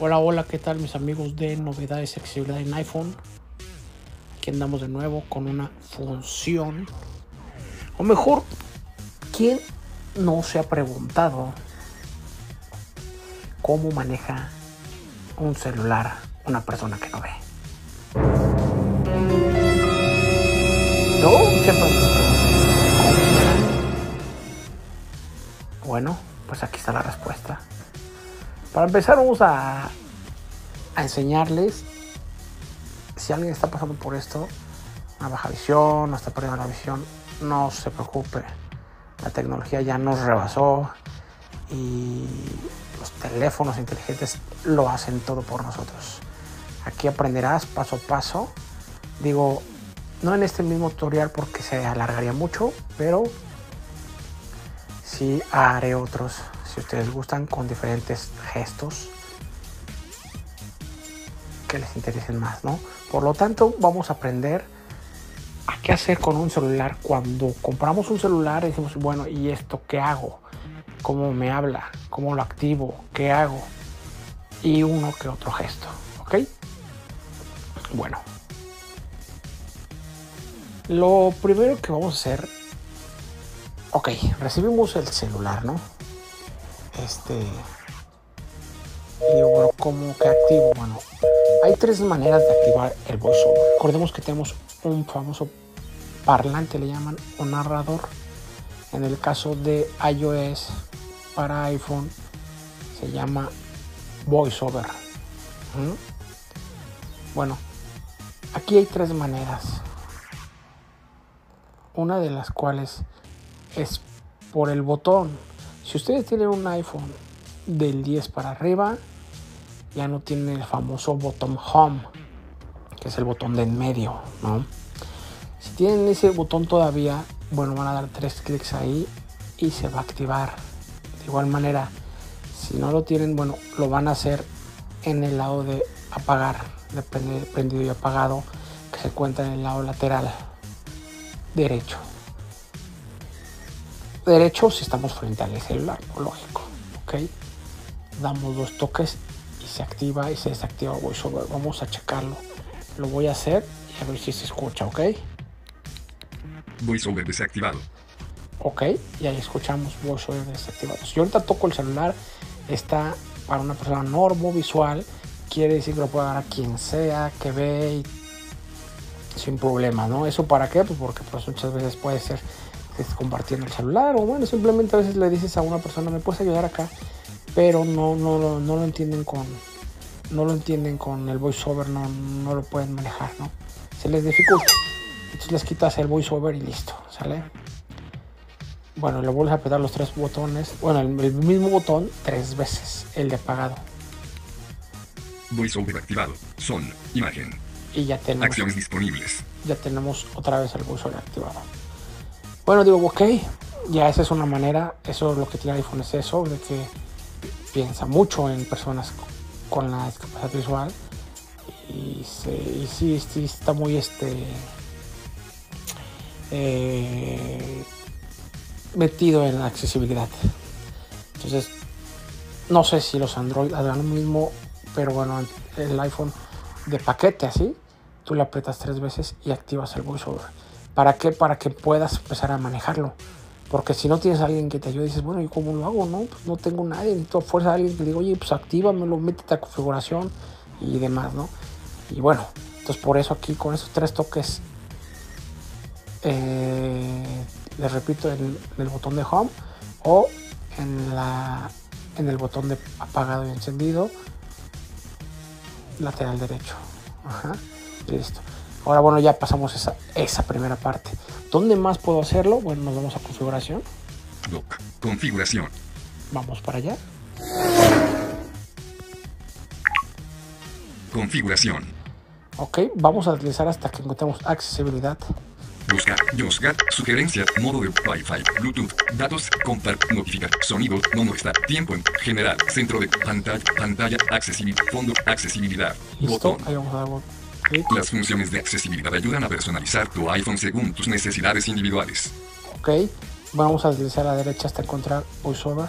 Hola, hola, ¿qué tal mis amigos de novedades y accesibilidad en iPhone? Aquí andamos de nuevo con una función. O mejor, ¿quién no se ha preguntado cómo maneja un celular una persona que no ve? Me pregunto, Bueno, pues aquí está la respuesta. Para empezar vamos a, a enseñarles si alguien está pasando por esto, una baja visión, no está perdiendo la visión, no se preocupe. La tecnología ya nos rebasó y los teléfonos inteligentes lo hacen todo por nosotros. Aquí aprenderás paso a paso. Digo, no en este mismo tutorial porque se alargaría mucho, pero sí haré otros si ustedes gustan con diferentes gestos que les interesen más, ¿no? Por lo tanto, vamos a aprender a qué hacer con un celular cuando compramos un celular decimos, bueno, ¿y esto qué hago? ¿Cómo me habla? ¿Cómo lo activo? ¿Qué hago? Y uno que otro gesto, ¿ok? Bueno. Lo primero que vamos a hacer, ok, recibimos el celular, ¿no? Este bueno, como que activo bueno. Hay tres maneras de activar el voiceover. Recordemos que tenemos un famoso parlante le llaman un narrador. En el caso de iOS para iPhone se llama voiceover. ¿Mm? bueno aquí hay tres maneras. Una de las cuales es por el botón si ustedes tienen un iPhone del 10 para arriba, ya no tienen el famoso botón home, que es el botón de en medio, ¿no? Si tienen ese botón todavía, bueno, van a dar tres clics ahí y se va a activar. De igual manera, si no lo tienen, bueno, lo van a hacer en el lado de apagar, de prendido y apagado, que se encuentra en el lado lateral derecho derecho si estamos frente al celular, lógico, ok. Damos dos toques y se activa y se desactiva VoiceOver. Vamos a checarlo. Lo voy a hacer y a ver si se escucha, ok. VoiceOver desactivado. Ok, y ahí escuchamos VoiceOver desactivado. Si yo ahorita toco el celular, está para una persona normo visual, quiere decir que lo puede dar a quien sea, que ve sin problema, ¿no? ¿Eso para qué? Pues porque pues, muchas veces puede ser compartiendo el celular o bueno, simplemente a veces le dices a una persona, me puedes ayudar acá, pero no, no, no, lo entienden con no lo entienden con el voiceover, no, no lo pueden manejar, ¿no? Se les dificulta. Entonces les quitas el voiceover y listo, ¿sale? Bueno, le vuelves a apretar los tres botones, bueno, el, mismo botón tres veces, el de apagado. VoiceOver activado, son, imagen. Y ya tenemos. Acciones disponibles. Ya tenemos otra vez el voiceover activado. Bueno, digo, ok, ya esa es una manera, eso es lo que tiene iPhone, es eso, de que piensa mucho en personas con la discapacidad visual y, sí, sí, está muy este eh, metido en la accesibilidad. Entonces, no sé si los Android harán lo mismo, pero bueno, el iPhone de paquete así, tú le aprietas tres veces y activas el voiceover ¿Para qué? Para que puedas empezar a manejarlo. Porque si no tienes a alguien que te ayude, dices, bueno, ¿y cómo lo hago? No, pues no tengo nadie, necesito fuerza de alguien que diga, oye, pues actívamelo, métete a configuración y demás, ¿no? Y bueno, entonces por eso aquí con esos tres toques, eh, les repito, en, el botón de home o en, la, en el botón de apagado y encendido, lateral derecho. Ajá, listo. Ahora, bueno, ya pasamos esa, esa primera parte. ¿Dónde más puedo hacerlo? Bueno, nos vamos a configuración. Doc. Configuración. Vamos para allá. Configuración. Ok, vamos a utilizar hasta que encontremos accesibilidad. Buscar, Yosgat, sugerencia, modo de Wi-Fi, Bluetooth, datos, compar, notificar, sonido, no muestra, tiempo en general, centro de pantalla, pantalla, accesibilidad, fondo, accesibilidad, ¿Listo? botón. Ahí vamos a dar las funciones de accesibilidad ayudan a personalizar tu iPhone según tus necesidades individuales. Ok, vamos a deslizar a la derecha hasta encontrar VoiceOver.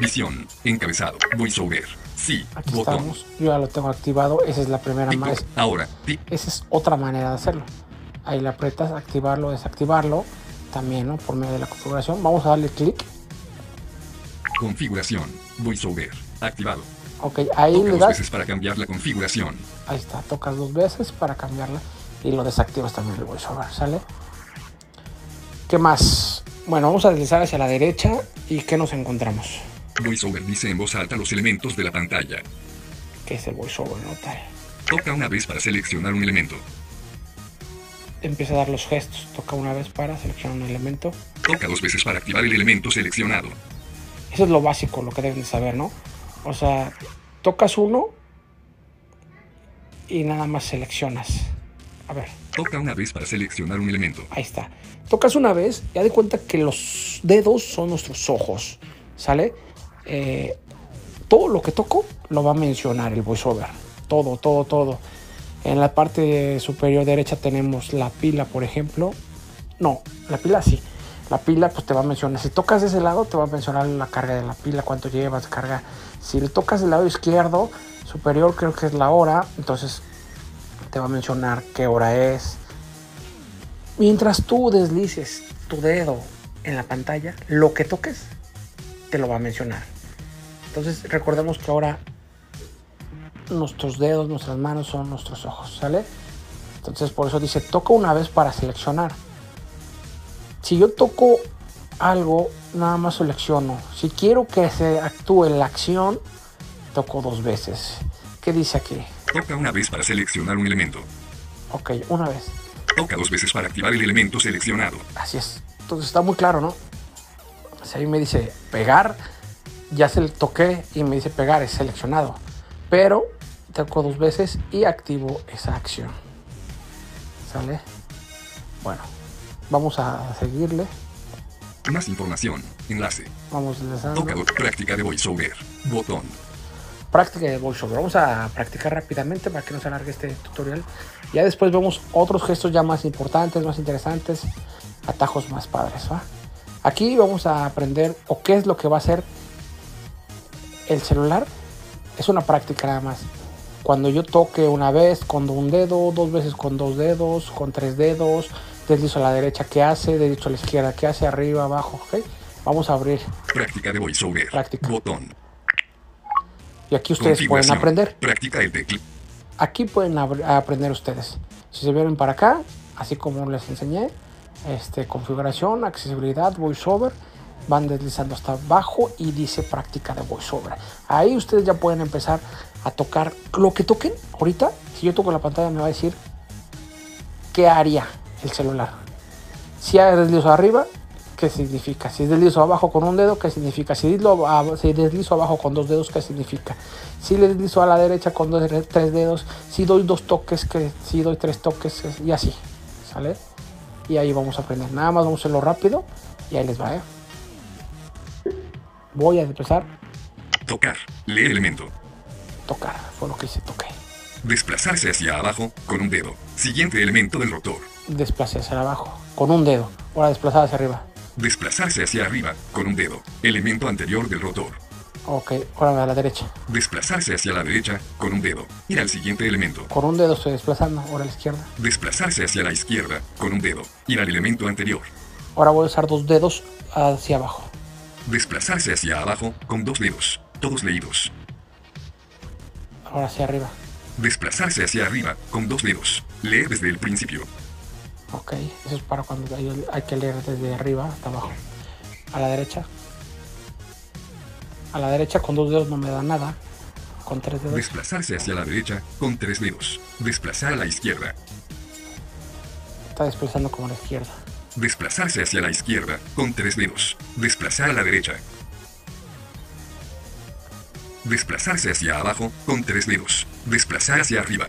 Visión. Encabezado. VoiceOver. Sí. Aquí Botón. estamos. Yo ya lo tengo activado. Esa es la primera más. Ahora. Tic. Esa es otra manera de hacerlo. Ahí le aprietas, activarlo, desactivarlo. También, ¿no? Por medio de la configuración. Vamos a darle clic. Configuración. VoiceOver. Activado. Ok, ahí Toca le dos das. veces para cambiar la configuración. Ahí está, tocas dos veces para cambiarla y lo desactivas también el voiceover, ¿sale? ¿Qué más? Bueno, vamos a deslizar hacia la derecha y ¿qué nos encontramos? VoiceOver dice en voz alta los elementos de la pantalla. ¿Qué es el voiceover, no tal? Toca una vez para seleccionar un elemento. Empieza a dar los gestos, toca una vez para seleccionar un elemento. Toca dos veces para activar el elemento seleccionado. Eso es lo básico, lo que deben de saber, ¿no? O sea, tocas uno y nada más seleccionas. A ver, Toca una vez para seleccionar un elemento. Ahí está. Tocas una vez y haz de cuenta que los dedos son nuestros ojos. ¿Sale? Eh, todo lo que toco lo va a mencionar el voiceover. Todo, todo, todo. En la parte superior derecha tenemos la pila, por ejemplo. No, la pila sí. La pila pues te va a mencionar. Si tocas de ese lado te va a mencionar la carga de la pila, cuánto llevas carga. Si le tocas del lado izquierdo superior creo que es la hora. Entonces te va a mencionar qué hora es, Mientras tú deslices tu dedo en la pantalla, lo que toques te lo va a mencionar. Entonces recordemos que ahora nuestros dedos, nuestras manos son nuestros ojos, ¿sale? Entonces por eso dice toca una vez para seleccionar. Si yo toco algo, nada más selecciono. Si quiero que se actúe la acción, toco dos veces. ¿Qué dice aquí? Toca una vez para seleccionar un elemento. Ok, una vez. Toca dos veces para activar el elemento seleccionado. Así es. Entonces está muy claro, ¿no? Si ahí me dice pegar, ya se le toqué y me dice pegar, es seleccionado. Pero toco dos veces y activo esa acción. ¿Sale? Bueno, vamos a seguirle. Más información. Enlace. Vamos deslizando. Toca práctica de VoiceOver. Botón. Práctica de voiceover. Vamos a practicar rápidamente para que no se alargue este tutorial. Ya después vemos otros gestos ya más importantes, más interesantes, atajos más padres. ¿va? Aquí vamos a aprender o qué es lo que va a hacer el celular. Es una práctica nada más. Cuando yo toque una vez con un dedo, dos veces con dos dedos, con tres dedos, deslizo a la derecha, ¿qué hace? Deslizo a la izquierda, ¿qué hace? Arriba, abajo, ¿ok? Vamos a abrir. Práctica de VoiceOver. Práctica. Botón. Y aquí ustedes pueden aprender. Práctica el teclado. aquí pueden aprender ustedes. Si se vienen para acá, así como les enseñé, este, configuración, accesibilidad, voiceover, van deslizando hasta abajo y dice práctica de voiceover. Ahí ustedes ya pueden empezar a tocar lo que toquen. Ahorita, si yo toco la pantalla, me va a decir qué haría el celular. Si deslizo arriba, ¿qué significa? Si deslizo abajo con un dedo, ¿qué significa? Si deslizo, abajo con dos dedos, ¿qué significa? Si le deslizo a la derecha con dos, tres dedos, si doy dos toques, que si doy tres toques, es- y así, ¿sale? Y ahí vamos a aprender. Nada más vamos a hacerlo rápido y ahí les va, ¿eh? Voy a empezar Tocar. Leer elemento. tocar. Fue lo que hice, toqué. Desplazarse hacia abajo con un dedo. Siguiente elemento del rotor. Desplacé hacia abajo con un dedo. Ahora desplazar hacia arriba. Desplazarse hacia arriba con un dedo. Elemento anterior del rotor. Ok, ahora a la derecha. Desplazarse hacia la derecha con un dedo. Ir al siguiente elemento. Con un dedo estoy desplazando. Ahora a la izquierda. Desplazarse hacia la izquierda con un dedo. Ir al elemento anterior. Ahora voy a usar dos dedos hacia abajo. Desplazarse hacia abajo con dos dedos. Todos leídos. Ahora hacia arriba. Desplazarse hacia arriba con dos dedos. Leer desde el principio. Ok, eso es para cuando hay, hay que leer desde arriba hasta abajo. A la derecha. A la derecha con dos dedos no me da nada. Con tres dedos. Desplazarse hacia la derecha con tres dedos. Desplazar a la izquierda. Está desplazando como a la izquierda. Desplazarse hacia la izquierda con tres dedos. Desplazar a la derecha. Desplazarse hacia abajo con tres dedos. Desplazar hacia arriba.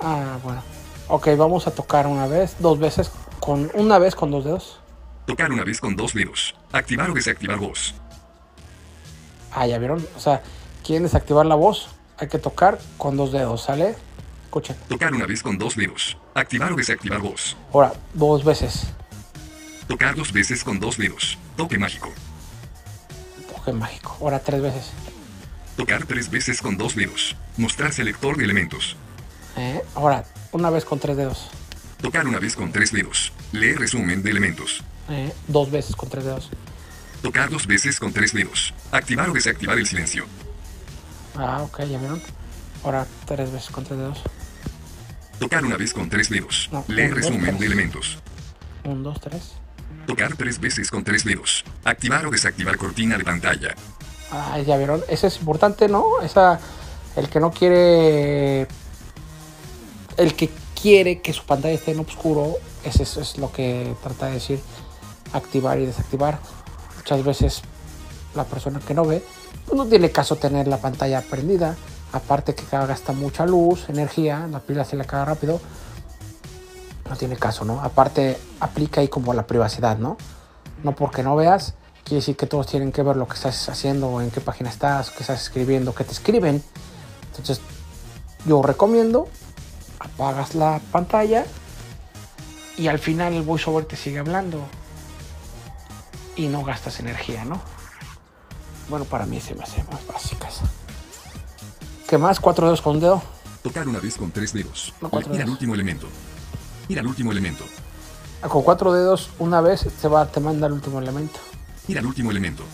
Ah, bueno. Ok, vamos a tocar una vez, dos veces, con una vez con dos dedos. Tocar una vez con dos dedos. Activar o desactivar voz. Ah, ya vieron. O sea, quieren desactivar la voz, hay que tocar con dos dedos, ¿sale? Escuchen. Tocar una vez con dos dedos. Activar o desactivar voz. Ahora, dos veces. Tocar dos veces con dos dedos. Toque mágico. toque mágico. Ahora tres veces. Tocar tres veces con dos dedos. Mostrar selector de elementos. ¿Eh? Ahora, una vez con tres dedos. Tocar una vez con tres dedos. Leer resumen de elementos. ¿eh? Dos veces con tres dedos. Tocar dos veces con tres dedos. Activar o desactivar el silencio. Ah, ok, ya vieron. Ahora tres veces con tres dedos. Tocar una vez con tres dedos. No, Leer un, resumen de elementos. Un, dos, tres. Tocar tres veces con tres dedos. Activar o desactivar cortina de pantalla. Ah, ya vieron. Eso es importante, ¿no? Esa, el que no quiere. El que quiere que su pantalla esté en oscuro, es eso es lo que trata de decir. Activar y desactivar. Muchas veces la persona que no ve, pues no tiene caso tener la pantalla prendida. Aparte que gasta mucha luz, energía, la pila se le acaba rápido. No tiene caso, ¿no? Aparte aplica ahí como la privacidad, ¿no? No porque no veas, quiere decir que todos tienen que ver lo que estás haciendo, en qué página estás, qué estás escribiendo, qué te escriben. Entonces, yo recomiendo, apagas la pantalla y al final el voiceover te sigue hablando y no gastas energía, ¿no? Bueno, para mí se me hace más básica esa. ¿Qué más? ¿Cuatro dedos con un dedo? Tocar una vez con tres dedos. No, cuatro al dedos. último elemento. Ir al último elemento. Ah, Con cuatro dedos, una vez te, va, te manda el último elemento. Ir al último elemento.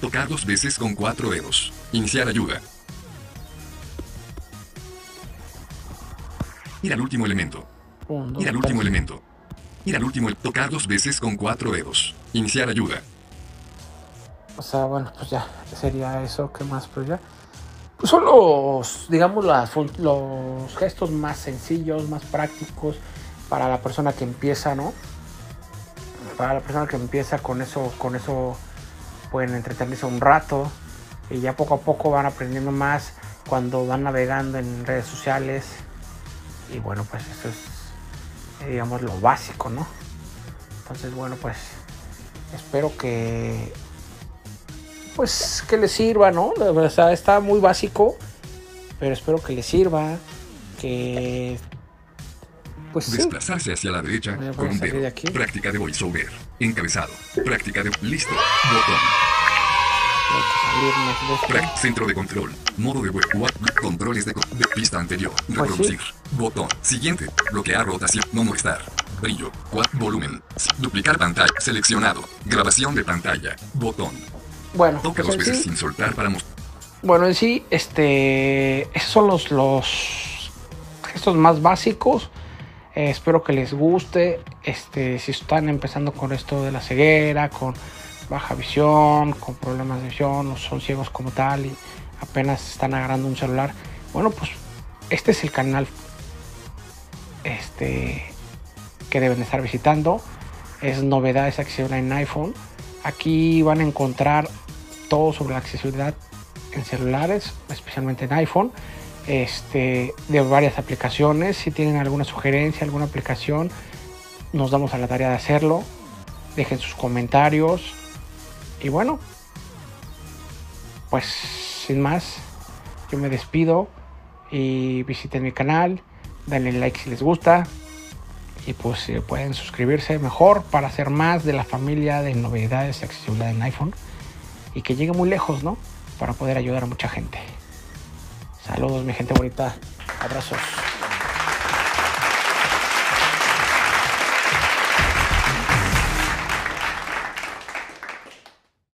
Tocar dos veces con cuatro dedos. Iniciar ayuda. Ir al último elemento. Un, dos, Ir al tres. último elemento. Ir al último. Tocar dos veces con cuatro dedos. Iniciar ayuda. O sea, bueno, pues ya sería eso. ¿Qué más? Pues ya. Pues son los, digamos, las los gestos más sencillos, más prácticos para la persona que empieza, ¿no? Para la persona que empieza con eso, con eso pueden entretenerse un rato y ya poco a poco van aprendiendo más cuando van navegando en redes sociales. Y bueno, pues eso es, eh, digamos, lo básico, ¿no? Entonces, bueno, pues espero que pues que les sirva, ¿no? La verdad está muy básico, pero espero que les sirva, que pues sí. Desplazarse hacia la derecha con un salir de dedo. aquí. Práctica de voiceover. Encabezado. Práctica de. Listo. Botón. Salirnos de Centro de control. Modo de web. Controles de, de pista anterior. Pues Reproducir. Botón. Siguiente. Bloquear rotación. No molestar. Brillo. Volumen. Duplicar pantalla. Seleccionado. Grabación de pantalla. Botón. Bueno, Toca pues dos veces sí, sin soltar para mostrar. bueno, en sí, este, esos son los, los gestos más básicos. Eh, espero que les guste. Este, si están empezando con esto de la ceguera, con baja visión, con problemas de visión, o son ciegos como tal y apenas están agarrando un celular. Bueno, pues este es el canal este, que deben estar visitando. Es novedades accesible en iPhone. Aquí van a encontrar todo sobre la accesibilidad en celulares, especialmente en iPhone, este, de varias aplicaciones. Si tienen alguna sugerencia, alguna aplicación, nos damos a la tarea de hacerlo. Dejen sus comentarios. Y bueno, pues sin más, yo me despido y visiten mi canal, denle like si les gusta. Y pues pueden suscribirse mejor para hacer más de la familia de novedades y accesibilidad en iPhone y que llegue muy lejos, ¿no? Para poder ayudar a mucha gente. Saludos, mi gente bonita. Abrazos.